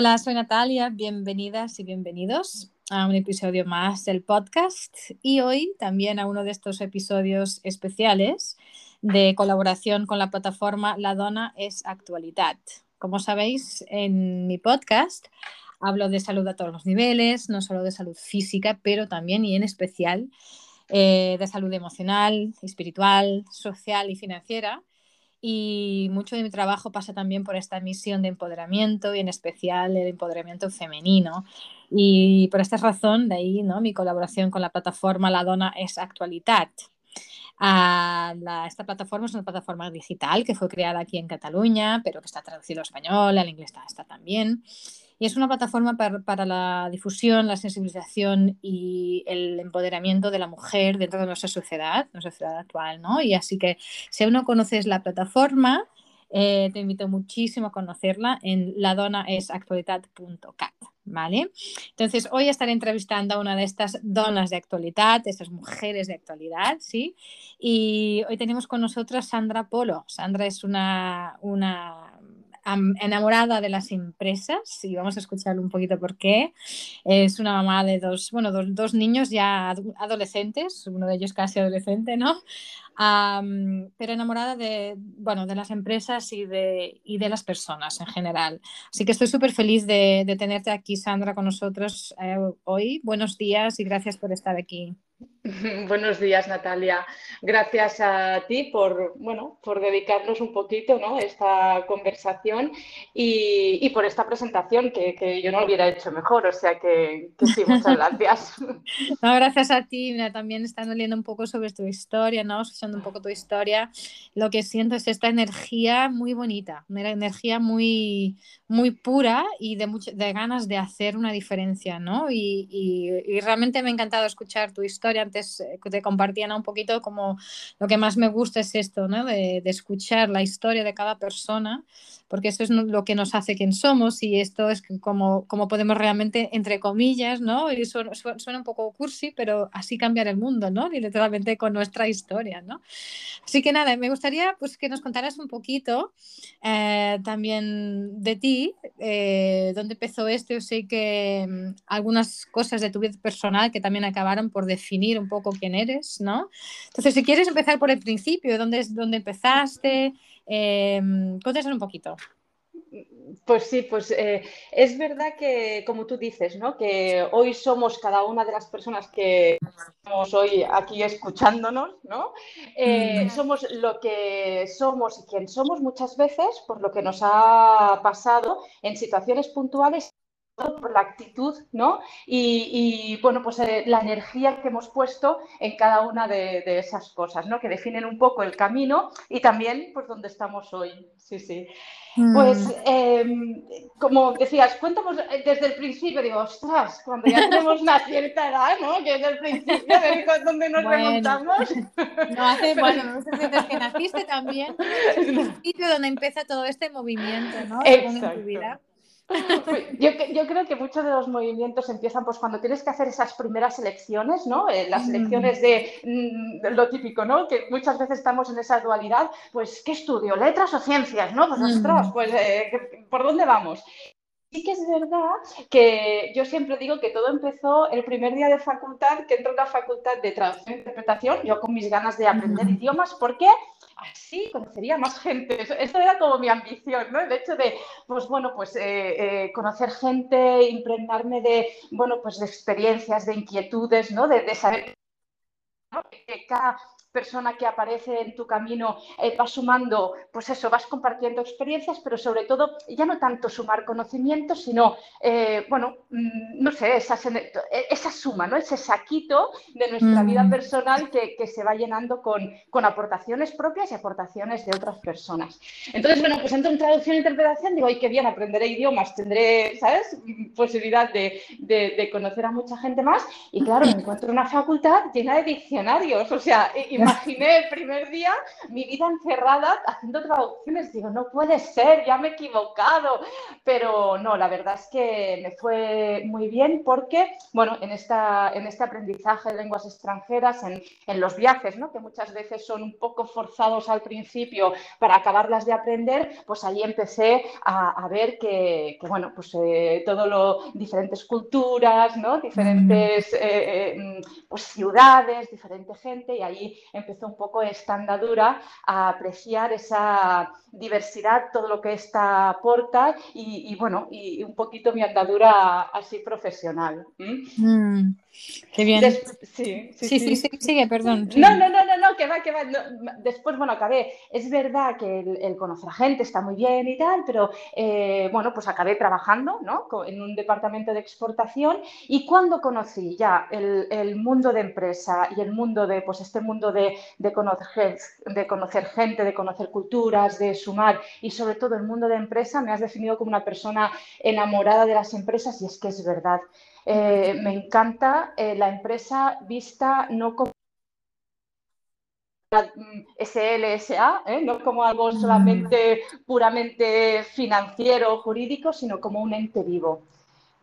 Hola, soy Natalia, bienvenidas y bienvenidos a un episodio más del podcast y hoy también a uno de estos episodios especiales de colaboración con la plataforma La Dona es Actualidad. Como sabéis, en mi podcast hablo de salud a todos los niveles, no solo de salud física, pero también y en especial eh, de salud emocional, espiritual, social y financiera y mucho de mi trabajo pasa también por esta misión de empoderamiento y en especial el empoderamiento femenino. Y por esta razón, de ahí ¿no? mi colaboración con la plataforma La Dona es Actualidad. Ah, esta plataforma es una plataforma digital que fue creada aquí en Cataluña, pero que está traducido al español, al inglés está, está también. Y es una plataforma para, la difusión, la sensibilización y el empoderamiento de la mujer dentro de nuestra sociedad, nuestra sociedad actual, ¿no? Y así que si aún no conoces la plataforma, eh, te invito muchísimo a conocerla en ladonaesactualidad.cat. ¿Vale? Entonces, hoy estaré entrevistando a una de estas donas de actualidad, estas mujeres de actualidad, ¿sí? Y hoy tenemos con nosotras Sandra Polo. Sandra es una, una enamorada de las empresas y vamos a escuchar un poquito por qué. Es una mamá de dos, bueno, dos, niños ya adolescentes, uno de ellos casi adolescente, ¿no? Pero enamorada de, bueno, de las empresas y de, y de las personas en general. Así que estoy súper feliz de, de, tenerte aquí, Sandra, con nosotros eh, hoy. Buenos días y gracias por estar aquí. Buenos días, Natalia. Gracias a ti por, bueno, por dedicarnos un poquito ¿no? esta conversación y, por esta presentación que, yo no lo hubiera hecho mejor. O sea que, sí, muchas gracias. No, gracias a ti. también estando leyendo un poco sobre tu historia, ¿no? Un poco tu historia, lo que siento es esta energía muy bonita, una energía muy, muy pura y de, de ganas de hacer una diferencia. ¿no? Y, y realmente me ha encantado escuchar tu historia antes eh, te compartían un poquito como lo que más me gusta es esto, ¿no? de, de escuchar la historia de cada persona porque eso es lo que nos hace quien somos y esto es como, como podemos realmente, entre comillas, ¿no? Y suena, suena, un poco cursi, pero así cambiar el mundo, ¿no? Y literalmente con nuestra historia, ¿no? Así que nada, me gustaría pues que nos contaras un poquito eh, también de ti, eh, dónde empezó esto. Yo sé que mm, algunas cosas de tu vida personal que también acabaron por definir un poco quién eres, ¿no? Entonces, si quieres empezar por el principio, ¿dónde, dónde empezaste? Eh, un poquito. Pues sí, pues eh, es verdad que, como tú dices, ¿no? que hoy somos cada una de las personas que estamos hoy aquí escuchándonos, ¿no? Eh, mm. somos lo que somos y quien somos muchas veces por lo que nos ha pasado en situaciones puntuales por la actitud, ¿no? Y, bueno, pues eh, la energía que hemos puesto en cada una de, esas cosas, ¿no? Que definen un poco el camino y también, pues, donde estamos hoy. Sí, sí. Pues, mm. em, como decías, cuéntanos eh, desde el principio, digo, ostras, cuando ya tenemos una cierta edad, ¿no? Que es el principio, de donde nos remontamos. No hace, bueno, no sé desde que naciste también, el principio donde empieza todo este movimiento, ¿no? Exacto. En tu vida. Yo, yo, creo que muchos de los movimientos empiezan pues cuando tienes que hacer esas primeras elecciones, ¿no? Eh, las mm. elecciones mm, de, lo típico, ¿no? Que muchas veces estamos en esa dualidad, pues ¿qué estudio? ¿Letras o ciencias? ¿No? Pues ostras, mm. pues eh, ¿por dónde vamos? Sí que es verdad que yo siempre digo que todo empezó el primer día de facultad, que entró en la facultad de traducción e interpretación, yo con mis ganas de aprender idiomas, ¿por qué? así conocería más gente. Esto era como mi ambición, ¿no? El hecho de, pues bueno, pues eh, eh, conocer gente, impregnarme de, bueno, pues de experiencias, de inquietudes, ¿no? De, saber que cada persona que aparece en tu camino eh, va sumando, pues eso, vas compartiendo experiencias, pero sobre todo ya no tanto sumar conocimientos, sino, eh, bueno, mm, no sé, esa, esa, suma, ¿no? ese saquito de nuestra vida mm. personal que, se va llenando con, con, aportaciones propias y aportaciones de otras personas. Entonces, bueno, pues entro en traducción e interpretación, digo, ay, qué bien, aprenderé idiomas, tendré, ¿sabes?, posibilidad de, de, conocer a mucha gente más. Y claro, me encuentro una facultad llena de diccionarios, o sea, imaginé el primer día mi vida encerrada haciendo traducciones. Digo, no puede ser, ya me he equivocado. Pero no, la verdad es que me fue muy bien porque, bueno, en, esta, en este aprendizaje de lenguas extranjeras, en, en los viajes, ¿no? que muchas veces son un poco forzados al principio para acabarlas de aprender, pues ahí empecé a, a ver que, que, bueno, pues eh, todo lo, diferentes culturas, ¿no? Diferentes eh, eh, pues, ciudades, diferente gente, y ahí empezó un poco esta andadura a apreciar esa diversidad, todo lo que esta aporta y, bueno, y un poquito mi andadura así profesional. Qué bien. sí, sí, sí, sí, sigue, perdón. No, no, no, no, no, que va, que va. después, bueno, acabé. Es verdad que el, conocer a gente está muy bien y tal, pero eh, bueno, pues acabé trabajando ¿no? en un departamento de exportación y cuando conocí ya el, el mundo de empresa y el mundo de, pues este mundo de, de, conocer, de conocer gente, de conocer culturas, de sumar y sobre todo el mundo de empresa, me has definido como una persona enamorada de las empresas y es que es verdad. Eh, me encanta eh, la empresa vista no como SLSA, ¿eh? no como algo mm. solamente puramente financiero o jurídico, sino como un ente vivo.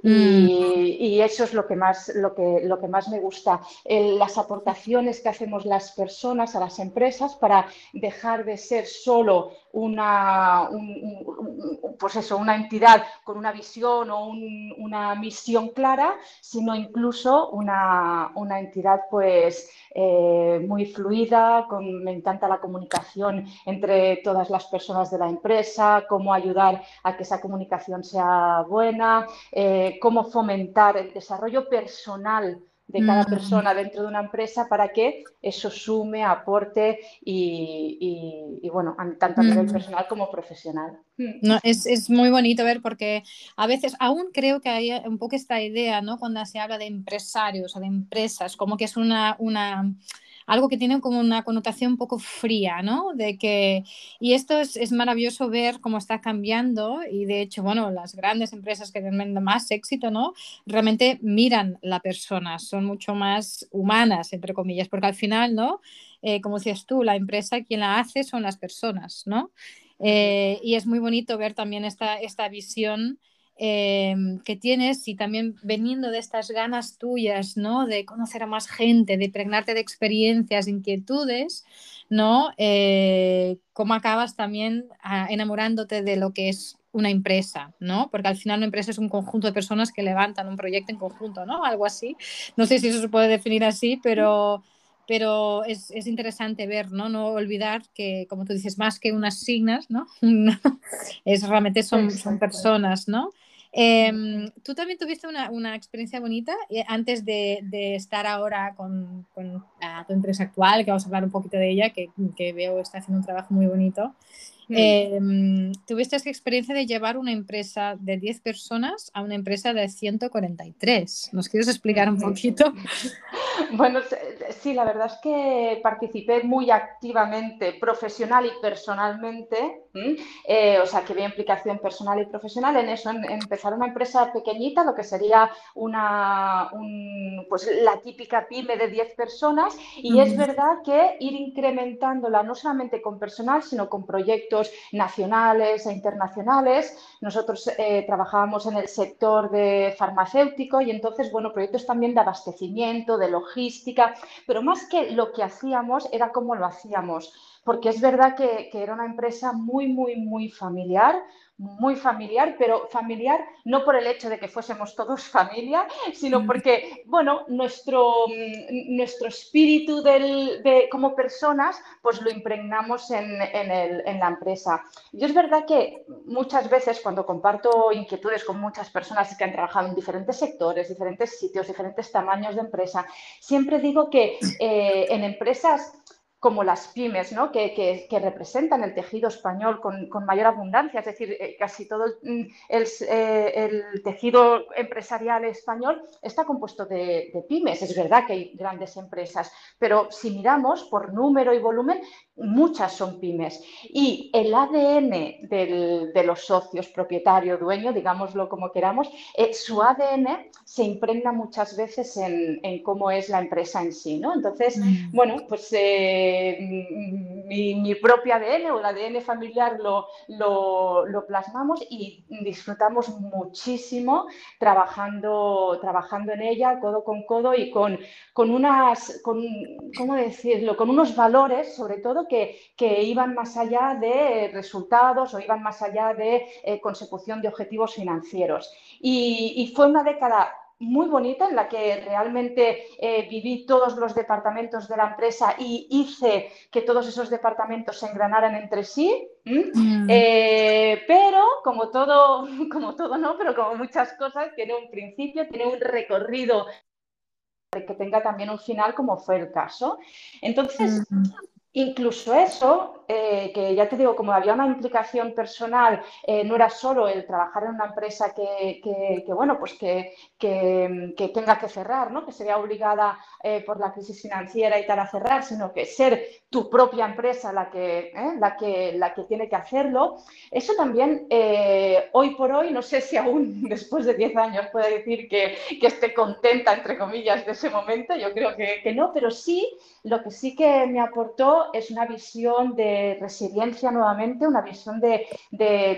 Mm. Y, eso es lo que más, lo que, lo que más me gusta, las aportaciones que hacemos las personas a las empresas para dejar de ser solo una, pues eso, una entidad con una visión o una misión clara, sino incluso una, entidad pues eh, muy fluida, con, me encanta la comunicación entre todas las personas de la empresa, cómo ayudar a que esa comunicación sea buena, eh, cómo fomentar el desarrollo personal de cada persona dentro de una empresa para que eso sume, aporte y, bueno, tanto a nivel personal como profesional. No, es, es, muy bonito ver porque a veces aún creo que hay un poco esta idea, ¿no? Cuando se habla de empresarios o de empresas, como que es una, una algo que tiene como una connotación un poco fría, ¿no? De que, y esto es, es maravilloso ver cómo está cambiando y de hecho, bueno, las grandes empresas que tienen más éxito, ¿no? Realmente miran la persona, son mucho más humanas, entre comillas, porque al final, ¿no? Eh, como decías tú, la empresa quien la hace son las personas, ¿no? Eh, y es muy bonito ver también esta, esta visión Em, que tienes y también veniendo de estas ganas tuyas, ¿no? De conocer a más gente, de pregnarte de experiencias, inquietudes, ¿no? Eh, cómo acabas también ah, enamorándote de lo que es una empresa, ¿no? Porque al final una empresa es un conjunto de personas que levantan un proyecto en conjunto, ¿no? Algo así. No sé si eso se puede definir así, pero pero es, es, interesante ver, ¿no? No olvidar que, como tú dices, más que unas signas, ¿no? es realmente son, son personas, ¿no? Em, tú también tuviste una, una experiencia bonita eh, antes de, de, estar ahora con, con tu empresa actual, que vamos a hablar un poquito de ella, que, que veo está haciendo un trabajo muy bonito. Em, tuviste esa experiencia de llevar una empresa de 10 personas a una empresa de 143. ¿Nos quieres explicar un poquito? Bueno, sí, la verdad es que participé muy activamente, profesional y personalmente, eh, o sea, que había implicación personal y profesional en eso, en, empezar una empresa pequeñita, lo que sería una, pues la típica pyme de 10 personas, y es verdad que ir incrementándola no solamente con personal, sino con proyectos nacionales e internacionales. Nosotros eh, trabajábamos en el sector de farmacéutico y entonces, bueno, proyectos también de abastecimiento, de logística, pero más que lo que hacíamos era cómo lo hacíamos, porque es verdad que, que era una empresa muy, muy, muy familiar, muy familiar, pero familiar no por el hecho de que fuésemos todos familia, sino porque, bueno, nuestro, mm, nuestro espíritu de, como personas, pues lo impregnamos en, en, la empresa. Y es verdad que muchas veces cuando comparto inquietudes con muchas personas que han trabajado en diferentes sectores, diferentes sitios, diferentes tamaños de empresa, siempre digo que eh, en empresas como las pymes, ¿no? que, representan el tejido español con, mayor abundancia, es decir, eh, casi todo mm, eh, el, tejido empresarial español está compuesto de, pymes. Es verdad que hay grandes empresas, pero si miramos por número y volumen, muchas son pymes. Y el ADN de los socios, propietario, dueño, digámoslo como queramos, eh, su ADN se impregna muchas veces en, cómo es la empresa en sí. ¿no? Entonces, mm. bueno, pues mi, propio ADN o el ADN familiar lo, lo, plasmamos y disfrutamos muchísimo trabajando, trabajando en ella codo con codo y con, con unas, con, ¿cómo decirlo? Con unos valores, sobre todo, que, que iban más allá de resultados o iban más allá de eh, consecución de objetivos financieros. Y fue una década muy bonita en la que realmente eh, viví todos los departamentos de la empresa y hice que todos esos departamentos se engranaran entre sí. Mm. Eh, pero como todo, como todo no, pero como muchas cosas, tiene un principio, tiene un recorrido que tenga también un final como fue el caso. Entonces, Incluso eso, eh, que ya te digo, como había una implicación personal, eh, no era solo el trabajar en una empresa que, bueno, pues que, tenga que cerrar, ¿no? que sería obligada eh, por la crisis financiera y tal a cerrar, sino que ser tu propia empresa la que, la que, la que tiene que hacerlo. Eso también, hoy por hoy, no sé si aún después de 10 años puede decir que, esté contenta, entre comillas, de ese momento, yo creo que, que no, pero sí, lo que sí que me aportó es una visión de resiliencia nuevamente, una visión de,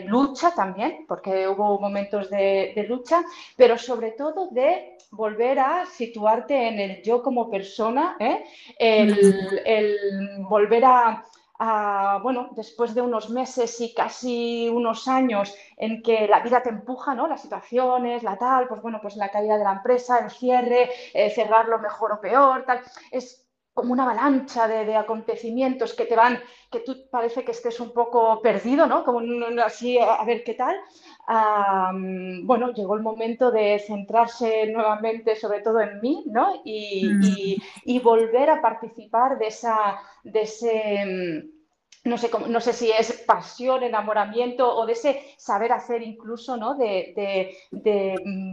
lucha también, porque hubo momentos de, lucha, pero sobre todo de volver a situarte en el yo como persona, ¿eh? el, volver a, bueno, después de unos meses y casi unos años en que la vida te empuja, ¿no? Las situaciones, la tal, pues bueno, pues la caída de la empresa, el cierre, eh, cerrarlo mejor o peor, tal. Es como una avalancha de, acontecimientos que te van, que tú parece que estés un poco perdido, ¿no? Como así, a, ver qué tal. bueno, llegó el momento de centrarse nuevamente sobre todo en mí, ¿no? Y, mm. y volver a participar de, esa, de ese no sé, no sé si es pasión, enamoramiento o de ese saber hacer incluso, ¿no? De,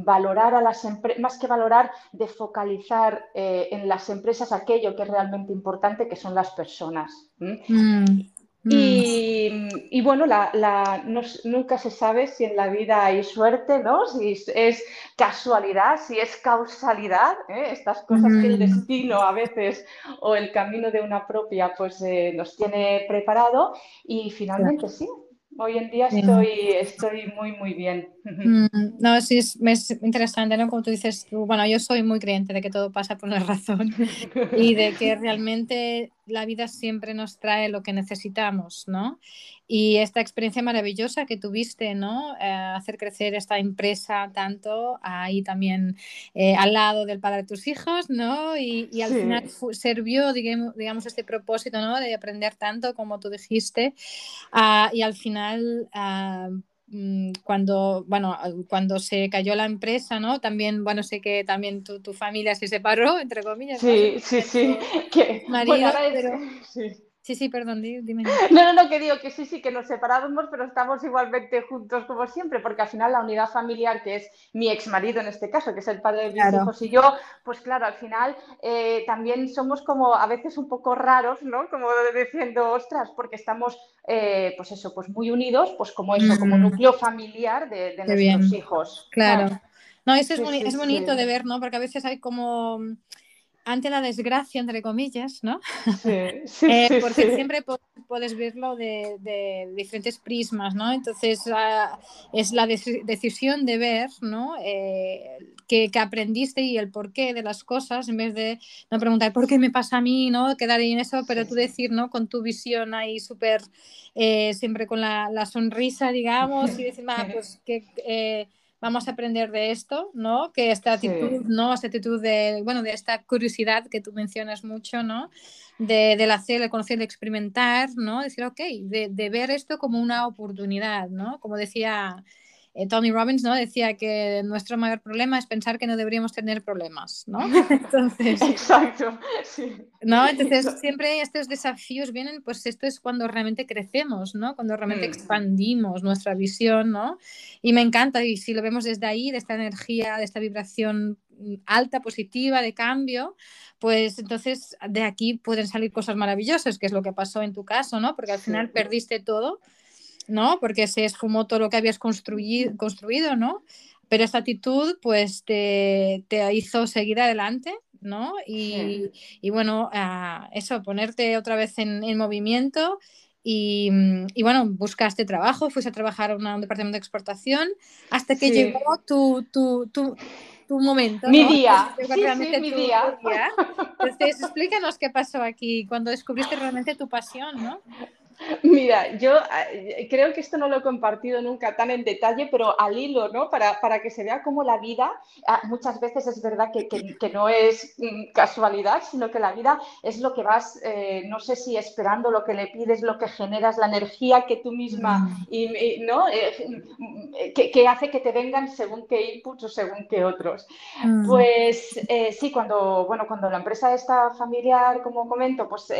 valorar a las empresas, más que valorar, de focalizar eh, en las empresas aquello que es realmente importante, que son las personas. Mm. Y, bueno, la, nunca se sabe si en la vida hay suerte, ¿no? Si es casualidad, si es causalidad, ¿eh? estas cosas que el mm. destino a veces o el camino de una propia pues eh, nos tiene preparado y finalmente sí, Hoy en día estoy, estoy muy, muy bien. Mm, no, sí, es, es, interesante, ¿no? Como tú dices, bueno, yo soy muy creyente de que todo pasa por una razón y de que realmente la vida siempre nos trae lo que necesitamos, ¿no? Y esta experiencia maravillosa que tuviste, ¿no? Eh, hacer crecer esta empresa tanto ahí también eh, al lado del padre de tus hijos, ¿no? Y, y al final sirvió, digamos, digamos, este propósito, ¿no? De aprender tanto como tú dijiste. Uh, y al final... Uh, cuando, bueno, cuando se cayó la empresa, ¿no? También, bueno, sé que también tu, tu familia se separó, entre comillas. Sí, sí, sí. Que, marido, pero... sí. Sí, sí, perdón, dime. No, no, no, que digo que sí, sí, que nos separábamos, pero estamos igualmente juntos como siempre, porque al final la unidad familiar, que es mi ex marido en este caso, que es el padre de mis hijos y yo, pues claro, al final eh, también somos como a veces un poco raros, ¿no? Como diciendo, ostras, porque estamos, eh, pues eso, pues muy unidos, pues como eso, como mm. núcleo familiar de, nuestros hijos. Claro. No, eso es, es bonito de ver, ¿no? Porque a veces hay como ante la desgracia, entre comillas, ¿no? Sí, sí, eh, porque siempre puedes verlo de, diferentes prismas, ¿no? Entonces es la decisión de ver, ¿no? Eh, que, aprendiste y el porqué de las cosas, en vez de no preguntar por qué me pasa a mí, ¿no? Quedar ahí en eso, pero tú decir, ¿no? Con tu visión ahí súper, eh, siempre con la, la, sonrisa, digamos, y decir, ah, pues que vamos a aprender de esto, ¿no? Que esta actitud, ¿no? Esta actitud de, bueno, de esta curiosidad que tú mencionas mucho, ¿no? De, del hacer, de conocer, de experimentar, ¿no? Decir, ok, de, de, ver esto como una oportunidad, ¿no? Como decía eh, Tony Robbins ¿no? decía que nuestro mayor problema es pensar que no deberíamos tener problemas, ¿no? Entonces, Exacto, sí. ¿no? Entonces siempre estos desafíos vienen, pues esto es cuando realmente crecemos, ¿no? Cuando realmente mm. expandimos nuestra visión, ¿no? Y me encanta, y si lo vemos desde ahí, de esta energía, de esta vibración alta, positiva, de cambio, pues entonces de aquí pueden salir cosas maravillosas, que es lo que pasó en tu caso, ¿no? Porque al final perdiste todo, ¿no? Porque se esfumó todo lo que habías construido, construido ¿no? Pero esta actitud, pues te, te hizo seguir adelante, ¿no? Y, y bueno, eso, ponerte otra vez en, en movimiento. Y, y, bueno, buscaste trabajo, fuiste a trabajar en un departamento de exportación hasta que llegó tu, tu, tu, tu momento. Mi día. Sí, sí, mi día. Entonces, explícanos qué pasó aquí cuando descubriste realmente tu pasión, ¿no? Mira, yo eh, creo que esto no lo he compartido nunca tan en detalle, pero al hilo, ¿no? Para, para que se vea cómo la vida, ah, muchas veces es verdad que, que, no es mm, casualidad, sino que la vida es lo que vas, eh, no sé si esperando lo que le pides, lo que generas, la energía que tú misma, mm. y, ¿no? Eh, que, hace que te vengan según qué inputs o según qué otros. Mm. Pues sí, cuando, bueno, cuando la empresa está familiar, como comento, pues,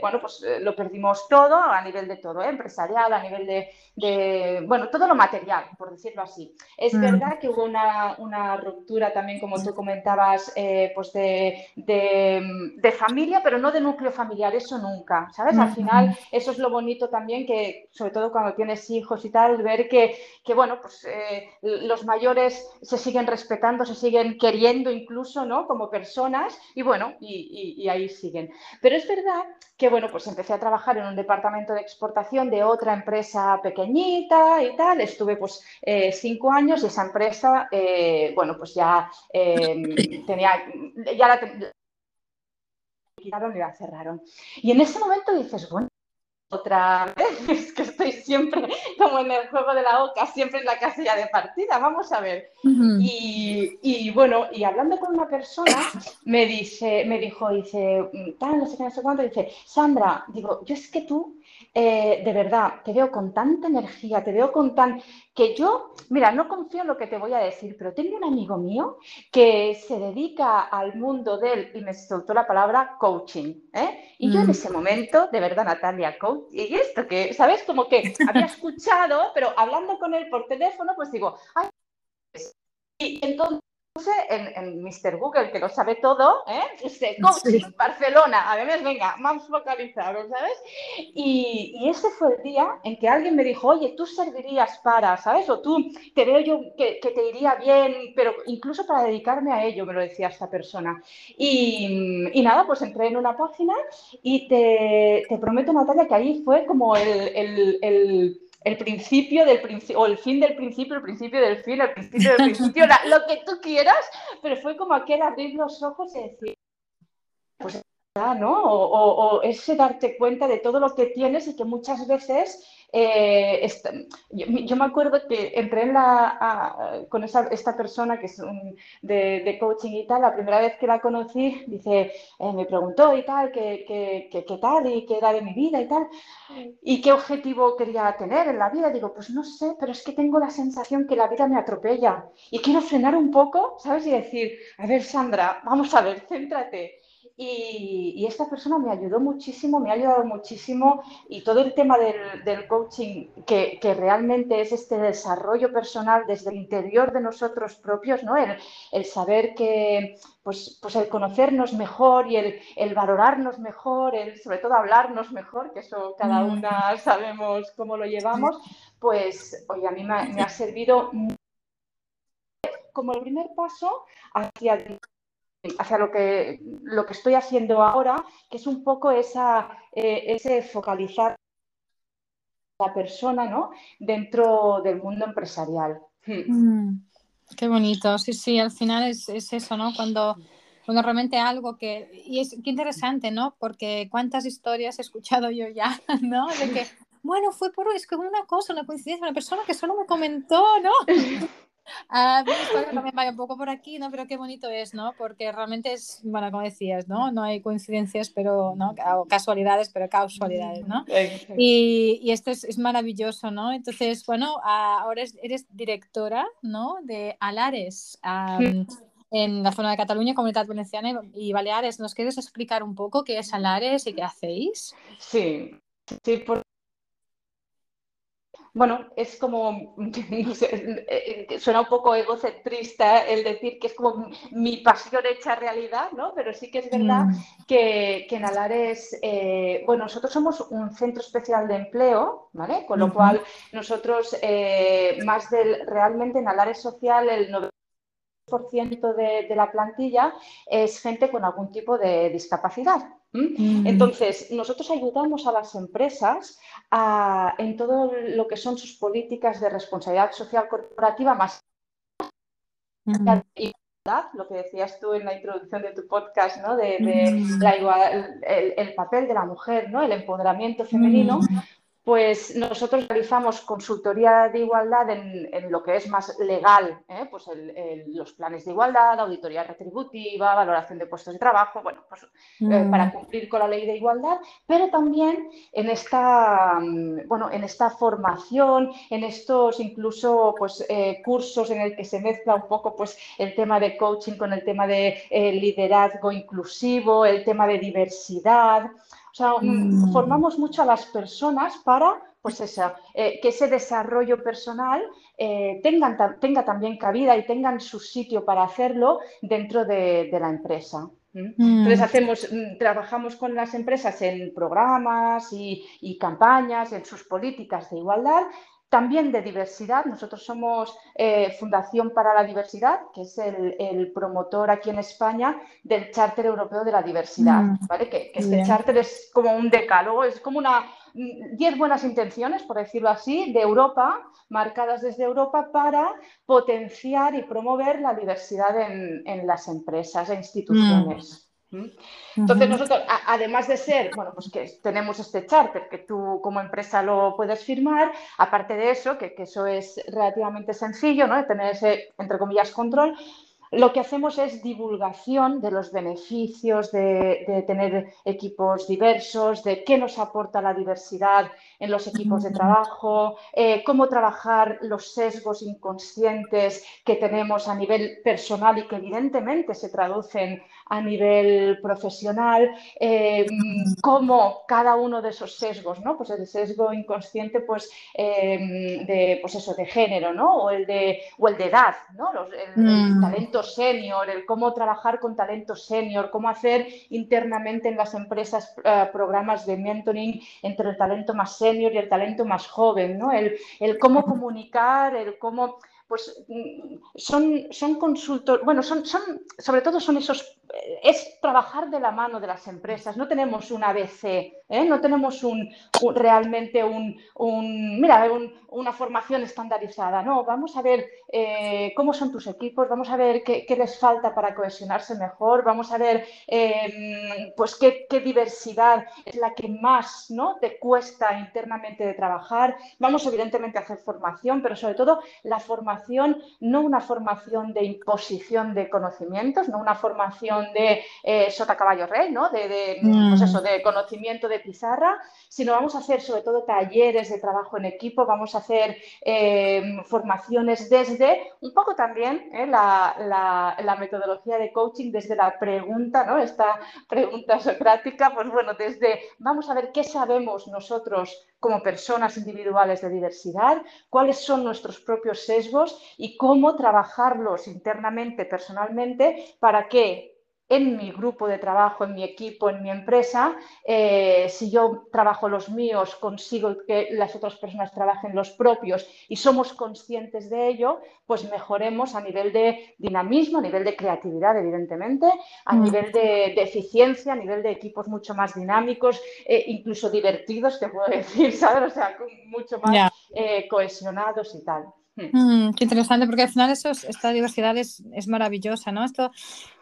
bueno, pues lo perdimos todo a nivel de todo, ¿eh? empresarial, a nivel de, bueno, todo lo material, por decirlo así. Es mm. verdad que hubo una, ruptura también, como tú comentabas, eh, pues de, familia, pero no de núcleo familiar, eso nunca, ¿sabes? Al final, eso es lo bonito también que, sobre todo cuando tienes hijos y tal, ver que, que bueno, pues eh, los mayores se siguen respetando, se siguen queriendo incluso, ¿no? Como personas y bueno, y, y ahí siguen. Pero es verdad que, bueno, pues empecé a trabajar en un departamento de exportación de otra empresa pequeñita y tal. Estuve pues eh, cinco años y esa empresa, eh, bueno, pues ya em, tenía, ya la quitaron y la cerraron. Y en ese momento dices, bueno, otra vez, es que estoy siempre como en el juego de la oca, siempre en la casilla de partida, vamos a ver. y, y, bueno, y hablando con una persona, me dice, me dijo, dice, tal, no sé qué, no sé cuánto, dice, Sandra, digo, yo es que tú eh, de verdad, te veo con tanta energía, te veo con tan... que yo, mira, no confío en lo que te voy a decir, pero tengo un amigo mío que se dedica al mundo del, y me soltó la palabra coaching, ¿eh? Y yo en mm. ese momento, de verdad, Natalia, coach, y esto que, ¿sabes? Como que había escuchado, pero hablando con él por teléfono, pues digo, ay, y entonces en, en Mr. Google, que lo sabe todo, ¿eh? Este, coaching, Barcelona, además, venga, más focalizado, ¿sabes? Y, y, ese fue el día en que alguien me dijo, oye, tú servirías para, ¿sabes? O tú, te veo yo que, que te iría bien, pero incluso para dedicarme a ello, me lo decía esta persona. Y, y nada, pues entré en una página y te, te prometo, Natalia, que ahí fue como el, el, el el principio del principio, o el fin del principio, el principio del fin, el principio del principio, lo que tú quieras, pero fue como aquel abrir los ojos y decir, ¿no? O, ese darte cuenta de todo lo que tienes y que muchas veces eh, yo, me acuerdo que entré en la, con esta persona que es de, coaching y tal, la primera vez que la conocí, dice, eh, me preguntó y tal, qué, qué, qué, tal y qué era de mi vida y tal, y qué objetivo quería tener en la vida. Digo, pues no sé, pero es que tengo la sensación que la vida me atropella y quiero frenar un poco, ¿sabes? Y decir, a ver, Sandra, vamos a ver, céntrate. Y, esta persona me ayudó muchísimo, me ha ayudado muchísimo y todo el tema del, coaching, que, realmente es este desarrollo personal desde el interior de nosotros propios, ¿no? el, saber que, pues, pues, el conocernos mejor y el, valorarnos mejor, el sobre todo hablarnos mejor, que eso cada mm. una sabemos cómo lo llevamos, pues oye, a mí me, me ha servido como el primer paso hacia hacia lo que, lo que estoy haciendo ahora, que es un poco esa, eh, ese focalizar la persona ¿no? dentro del mundo empresarial. Mm, qué bonito, sí, sí, al final es, es, eso, ¿no? Cuando, cuando realmente algo que... Y es qué interesante, ¿no? Porque cuántas historias he escuchado yo ya, ¿no? De que, bueno, fue por es que una cosa, una coincidencia, una persona que solo me comentó, ¿no? A mi historia también va un poco por aquí, ¿no? Pero qué bonito es, ¿no? Porque realmente es, bueno, como decías, ¿no? No hay coincidencias, pero, ¿no? O casualidades, pero causalidades, ¿no? Y, y esto es, es, maravilloso, ¿no? Entonces, bueno, ahora eres directora, ¿no? De Alares. Um, en la zona de Cataluña, Comunidad Valenciana y Baleares. ¿Nos quieres explicar un poco qué es Alares y qué hacéis? Sí, sí, por bueno, es como, suena un poco egocentrista el decir que es como mi pasión hecha realidad, ¿no? Pero sí que es verdad mm. que, en Alares, eh, bueno, nosotros somos un centro especial de empleo, ¿vale? Con lo cual nosotros, eh, más del, realmente en Alares Social, el 90% de, de la plantilla es gente con algún tipo de discapacidad. Mm. Entonces, nosotros ayudamos a las empresas en todo lo que son sus políticas de responsabilidad social corporativa más igualdad, lo que decías tú en la introducción de tu podcast, ¿no? De, la igual, el, el, papel de la mujer, ¿no? El empoderamiento femenino pues nosotros realizamos consultoría de igualdad en, lo que es más legal, ¿eh? pues los planes de igualdad, auditoría retributiva, valoración de puestos de trabajo, bueno, pues eh, mm. para cumplir con la ley de igualdad, pero también en esta, mm, bueno, en esta formación, en estos incluso pues, eh, cursos en el que se mezcla un poco pues, el tema de coaching con el tema de liderazgo inclusivo, el tema de diversidad. O sea, mm. formamos mucho a las personas para pues eh, que ese desarrollo personal eh, tenga también cabida y tengan su sitio para hacerlo dentro de, la empresa. Mm. Entonces hacemos, mm, trabajamos con las empresas en programas y, campañas, en sus políticas de igualdad también de diversidad. Nosotros somos eh, Fundación para la Diversidad, que es el, promotor aquí en España del Charter Europeo de la Diversidad. Mm, ¿vale? Que, este charter es como un decálogo, es como una 10 buenas intenciones, por decirlo así, de Europa, marcadas desde Europa para potenciar y promover la diversidad en, las empresas e instituciones. Entonces nosotros, además de ser, bueno, pues que tenemos este charter que tú como empresa lo puedes firmar, aparte de eso, que, eso es relativamente sencillo, ¿no? De tener ese, entre comillas, control, lo que hacemos es divulgación de los beneficios de, tener equipos diversos, de qué nos aporta la diversidad en los equipos de trabajo, eh, cómo trabajar los sesgos inconscientes que tenemos a nivel personal y que evidentemente se traducen a nivel profesional, eh, cómo cada uno de esos sesgos, ¿no? Pues el sesgo inconsciente, pues, eh, de, pues eso, de género, ¿no? O el de, o el de edad, ¿no? el, mm. talento senior, el cómo trabajar con talento senior, cómo hacer internamente en las empresas eh, programas de mentoring entre el talento más senior y el talento más joven, ¿no? El, el cómo comunicar, el cómo pues mm, son, son consultores, bueno, son, son, sobre todo son esos es trabajar de la mano de las empresas. No tenemos un ABC, ¿eh? no tenemos un, realmente un, mira, una formación estandarizada. No, vamos a ver eh, cómo son tus equipos, vamos a ver qué, les falta para cohesionarse mejor, vamos a ver em, pues qué, diversidad es la que más ¿no? te cuesta internamente de trabajar. Vamos evidentemente a hacer formación, pero sobre todo la formación, no una formación de imposición de conocimientos, no una formación de eh, sota caballo rey, ¿no? De, pues mm. de conocimiento de pizarra, sino vamos a hacer sobre todo talleres de trabajo en equipo, vamos a hacer eh, formaciones desde un poco también eh, la, la, metodología de coaching, desde la pregunta, ¿no? Esta pregunta socrática, pues bueno, desde vamos a ver qué sabemos nosotros como personas individuales de diversidad, cuáles son nuestros propios sesgos y cómo trabajarlos internamente, personalmente, para que en mi grupo de trabajo, en mi equipo, en mi empresa, eh, si yo trabajo los míos, consigo que las otras personas trabajen los propios y somos conscientes de ello, pues mejoremos a nivel de dinamismo, a nivel de creatividad, evidentemente, a mm. nivel de, eficiencia, a nivel de equipos mucho más dinámicos, eh, incluso divertidos, te puedo decir, ¿sabes? O sea, mucho más eh, cohesionados y tal. Hmm. Mm, qué interesante, porque al final eso, esta diversidad es, es maravillosa, ¿no? Esto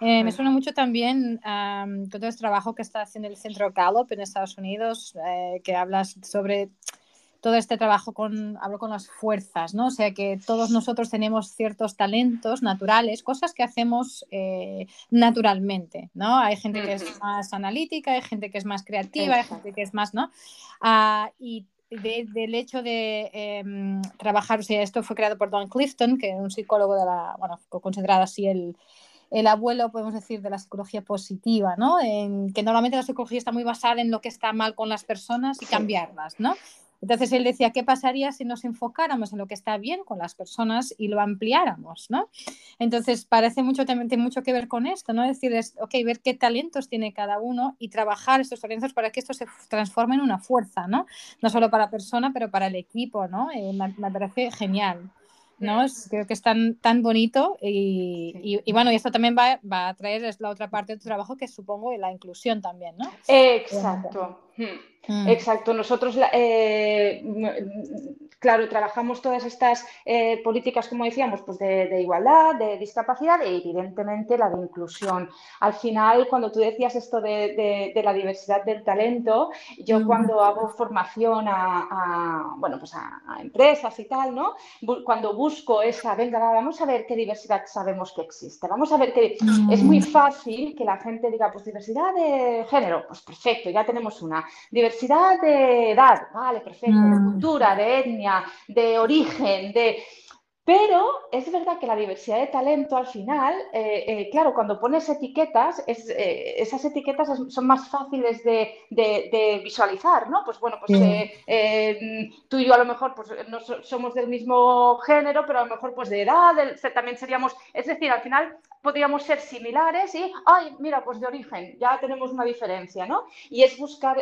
eh, me suena mucho también con todo el trabajo que está haciendo el Centro Gallup en Estados Unidos, eh, que hablas sobre todo este trabajo con, hablo con las fuerzas, ¿no? O sea que todos nosotros tenemos ciertos talentos naturales, cosas que hacemos eh, naturalmente, ¿no? Hay gente que es más analítica, hay gente que es más creativa, hay gente que es más, ¿no? Ah, y del hecho de em, trabajar, o sea, esto fue creado por Don Clifton, que es un psicólogo de la, bueno, considerado así el, el abuelo, podemos decir, de la psicología positiva, ¿no? En, que normalmente la psicología está muy basada en lo que está mal con las personas y cambiarlas, ¿no? Entonces él decía, ¿qué pasaría si nos enfocáramos en lo que está bien con las personas y lo ampliáramos? ¿no? Entonces parece mucho, tiene mucho que ver con esto, ¿no? Es decir, es, ok, ver qué talentos tiene cada uno y trabajar estos talentos para que esto se transforme en una fuerza, ¿no? No solo para la persona, pero para el equipo, ¿no? Eh, me, me parece genial. ¿no? creo que es tan, tan bonito y, y, bueno, y esto también va, va, a traer es la otra parte de tu trabajo que supongo la inclusión también, ¿no? Exacto. Hmm. Exacto. Nosotros, eh, claro, trabajamos todas estas eh, políticas, como decíamos, pues de, igualdad, de discapacidad y evidentemente la de inclusión. Al final, cuando tú decías esto de, la diversidad del talento, yo cuando hago formación a, bueno, pues a, empresas y tal, ¿no? Cuando busco esa, venga, vamos a ver qué diversidad sabemos que existe, vamos a ver que es muy fácil que la gente diga, pues diversidad de género, pues perfecto, ya tenemos una. Diversidad de edad, vale, perfecto, de cultura, de etnia, de origen, de... Pero es verdad que la diversidad de talento al final, eh, eh, claro, cuando pones etiquetas, eh, esas etiquetas son más fáciles de, visualizar, ¿no? Pues bueno, pues tú y yo a lo mejor pues, no somos del mismo género, pero a lo mejor pues de edad, también seríamos, es decir, al final podríamos ser similares y, ay, mira, pues de origen, ya tenemos una diferencia, ¿no? Y es buscar,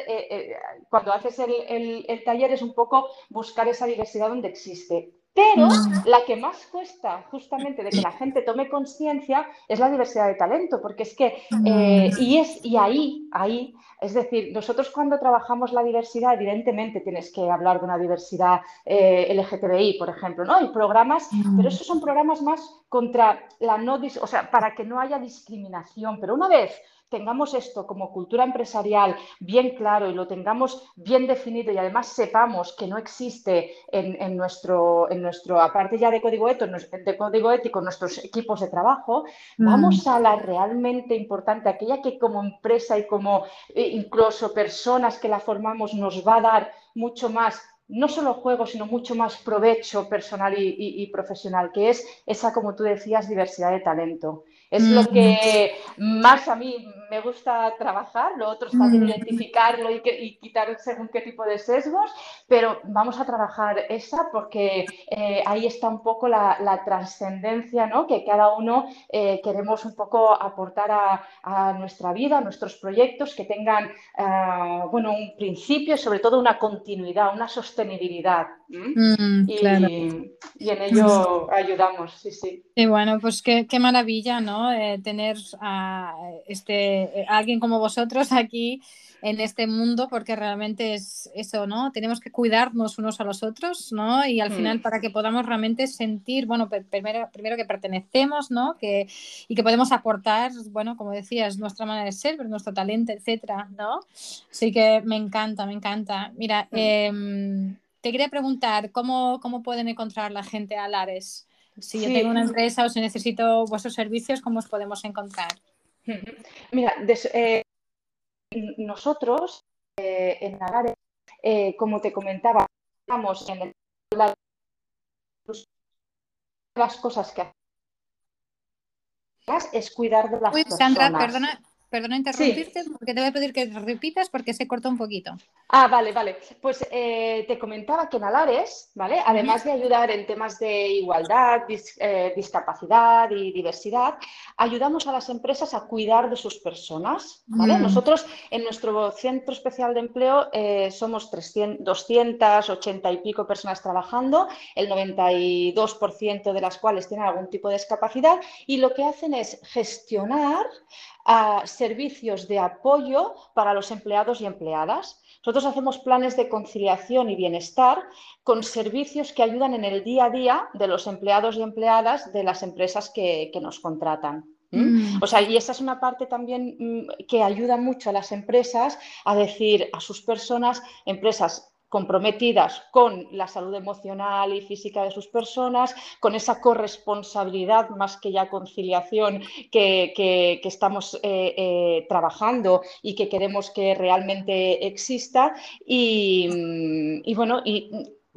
cuando haces el taller es un poco buscar esa diversidad donde existe. Pero mm. la que más cuesta justamente de que la gente tome conciencia es la diversidad de talento, porque es que, eh, mm. y, es, y ahí, ahí, es decir, nosotros cuando trabajamos la diversidad, evidentemente tienes que hablar de una diversidad eh, LGTBI, por ejemplo, ¿no? Hay programas, pero mm. esos son programas más contra la no, o sea, para que no haya discriminación, pero una vez tengamos esto como cultura empresarial bien claro y lo tengamos bien definido y además sepamos que no existe en, nuestro, en nuestro, aparte ya de código, ético, de código ético, nuestros equipos de trabajo, mm. vamos a la realmente importante, aquella que como empresa y como eh, incluso personas que la formamos nos va a dar mucho más no solo juego, sino mucho más provecho personal y, profesional, que es esa, como tú decías, diversidad de talento. Es lo que más a mí me gusta trabajar, lo otro es fácil identificarlo y, y, quitar según qué tipo de sesgos, pero vamos a trabajar esa porque eh, ahí está un poco la, trascendencia ¿no? que cada uno eh, queremos un poco aportar a, nuestra vida, a nuestros proyectos, que tengan ah, bueno, un principio y sobre todo una continuidad, una sostenibilidad. Mm, y, en ello ayudamos, sí, sí. Y bueno, pues qué, qué maravilla, ¿no? Eh, tener a este, alguien como vosotros aquí en este mundo, porque realmente es eso, ¿no? Tenemos que cuidarnos unos a los otros, ¿no? Y al final, mm. para que podamos realmente sentir, bueno, primero, primero que pertenecemos, ¿no? Que, y que podemos aportar, bueno, como decías, nuestra manera de ser, nuestro talento, etcétera, ¿no? Así que me encanta, me encanta. Mira, mm. em, te quería preguntar, ¿cómo, ¿cómo pueden encontrar la gente a Lares? Si yo tengo una empresa o si necesito vuestros servicios, ¿cómo os podemos encontrar? Mira, eh, nosotros eh, en Nagares, eh, como te comentaba, estamos en el, las cosas que hacemos es cuidar de las Uy, Sandra, perdona, Perdona interrumpirte, porque te voy a pedir que repitas porque se cortó un poquito. Ah, vale, vale. Pues eh, te comentaba que en Alares, ¿vale? Además de ayudar en temas de igualdad, eh, discapacidad y diversidad, ayudamos a las empresas a cuidar de sus personas, ¿vale? Mm. Nosotros en nuestro centro especial de empleo eh, somos 300, 280 y pico personas trabajando, el 92% de las cuales tienen algún tipo de discapacidad y lo que hacen es gestionar a servicios de apoyo para los empleados y empleadas. Nosotros hacemos planes de conciliación y bienestar con servicios que ayudan en el día a día de los empleados y empleadas de las empresas que, nos contratan. Mm. O sea, y esa es una parte también mm, que ayuda mucho a las empresas a decir a sus personas, empresas comprometidas con la salud emocional y física de sus personas, con esa corresponsabilidad más que ya conciliación que, estamos eh, eh, trabajando y que queremos que realmente exista. Y, y bueno, y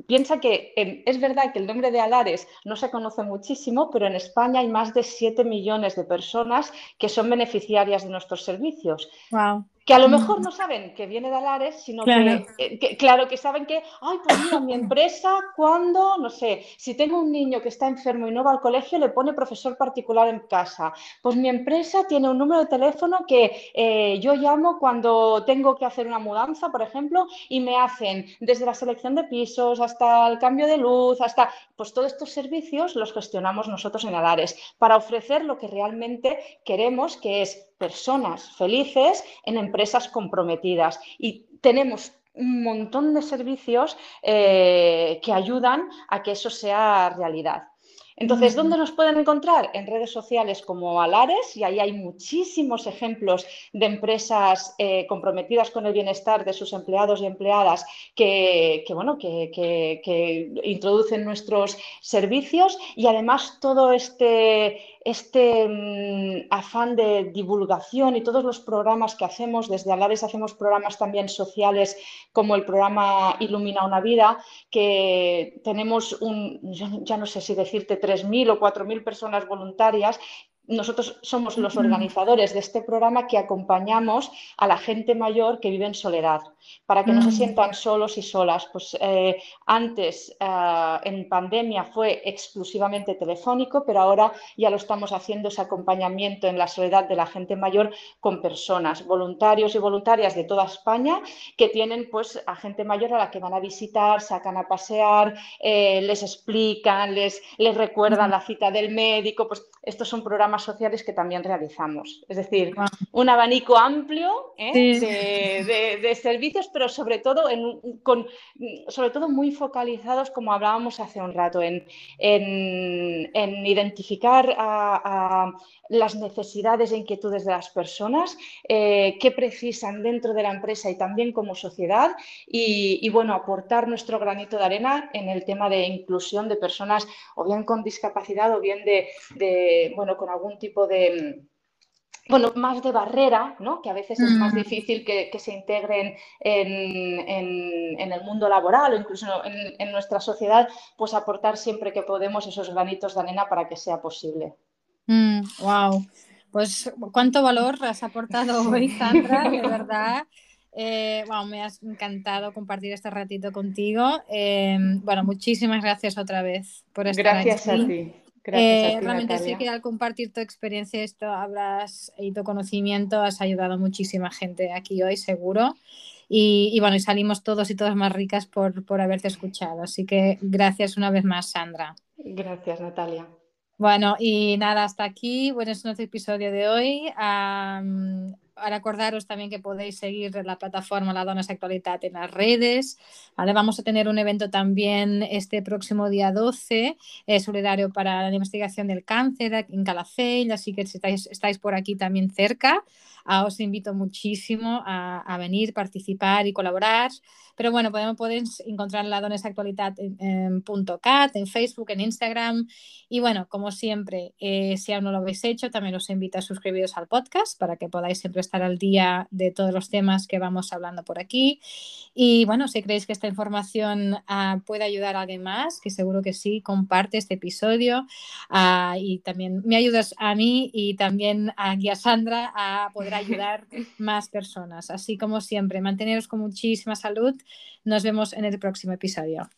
Piensa que es verdad que el nombre de Alares no se conoce muchísimo, pero en España hay más de 7 millones de personas que son beneficiarias de nuestros servicios. Wow que a lo mejor no saben que viene de Alares, sino eh, Que, claro, que saben que, ay, pues mira, mi empresa, cuando, no sé, si tengo un niño que está enfermo y no va al colegio, le pone profesor particular en casa. Pues mi empresa tiene un número de teléfono que eh, yo llamo cuando tengo que hacer una mudanza, por ejemplo, y me hacen desde la selección de pisos hasta el cambio de luz, hasta, pues todos estos servicios los gestionamos nosotros en Alares para ofrecer lo que realmente queremos, que es personas felices en empresas comprometidas. Y tenemos un montón de servicios eh, que ayudan a que eso sea realidad. Entonces, ¿dónde nos pueden encontrar? En redes sociales como Alares, y ahí hay muchísimos ejemplos de empresas eh, comprometidas con el bienestar de sus empleados y empleadas que, bueno, que, introducen nuestros servicios y además todo este, este mm, afán de divulgación y todos los programas que hacemos, desde Alares hacemos programas también sociales como el programa Ilumina una vida, que tenemos un, ya no sé si decirte 3.000 o 4.000 personas voluntarias. Nosotros somos los organizadores de este programa que acompañamos a la gente mayor que vive en soledad, para que no se mm. sientan solos y solas. Pues eh, antes, eh, en pandemia, fue exclusivamente telefónico, pero ahora ya lo estamos haciendo ese acompañamiento en la soledad de la gente mayor con personas, voluntarios y voluntarias de toda España, que tienen pues a gente mayor a la que van a visitar, sacan a pasear, eh, les explican, les, les recuerdan la cita del médico. Pues estos son programas sociales que también realizamos. Es decir, un abanico amplio ¿eh? de, servicios, pero sobre todo, con, sobre todo muy focalizados, como hablábamos hace un rato, en, en, identificar las necesidades e inquietudes de las personas, eh, qué precisan dentro de la empresa y también como sociedad, y, bueno, aportar nuestro granito de arena en el tema de inclusión de personas o bien con discapacidad o bien de, de bueno, con algún tipo de, bueno, más de barrera, ¿no? que a veces es más mm. difícil que, se integren en, el mundo laboral o incluso en, nuestra sociedad, pues aportar siempre que podemos esos granitos de arena para que sea posible. wow, mm, pues cuánto valor has aportado hoy, Sandra, de verdad. Eh, wow, me has encantado compartir este ratito contigo. Eh, bueno, muchísimas gracias otra vez por estar gracias aquí. Gracias a ti. Eh, realmente sí que al compartir tu experiencia esto habrás y tu conocimiento has ayudado a muchísima gente aquí hoy seguro. Y, bueno y salimos todos y todas más ricas por, por haberte escuchado. Así que gracias una vez más Sandra. Gracias Natalia. Bueno, y nada, hasta aquí. Bueno, es nuestro episodio de hoy. Um, para acordaros también que podéis seguir la plataforma La Donas Actualidad en las redes. ¿vale? Vamos a tener un evento también este próximo día 12, eh, solidario para la investigación del cáncer en Calafell, así que si estáis, estáis por aquí también cerca, Ah, os invito muchísimo a, venir, participar y colaborar. Pero bueno, podemos, podéis encontrar la Dones Actualidad en, .cat, en Facebook, en Instagram. Y bueno, como siempre, eh, si aún no lo habéis hecho, también os invito a suscribiros al podcast para que podáis siempre estar al día de todos los temas que vamos hablando por aquí. Y bueno, si creéis que esta información ah, puede ayudar a alguien más, que seguro que sí, comparte este episodio ah, y también me ayudas a mí y también a Guía Sandra a poder ayudar más personas. Así como siempre, manteneros con muchísima salud. Nos vemos en el próximo episodio.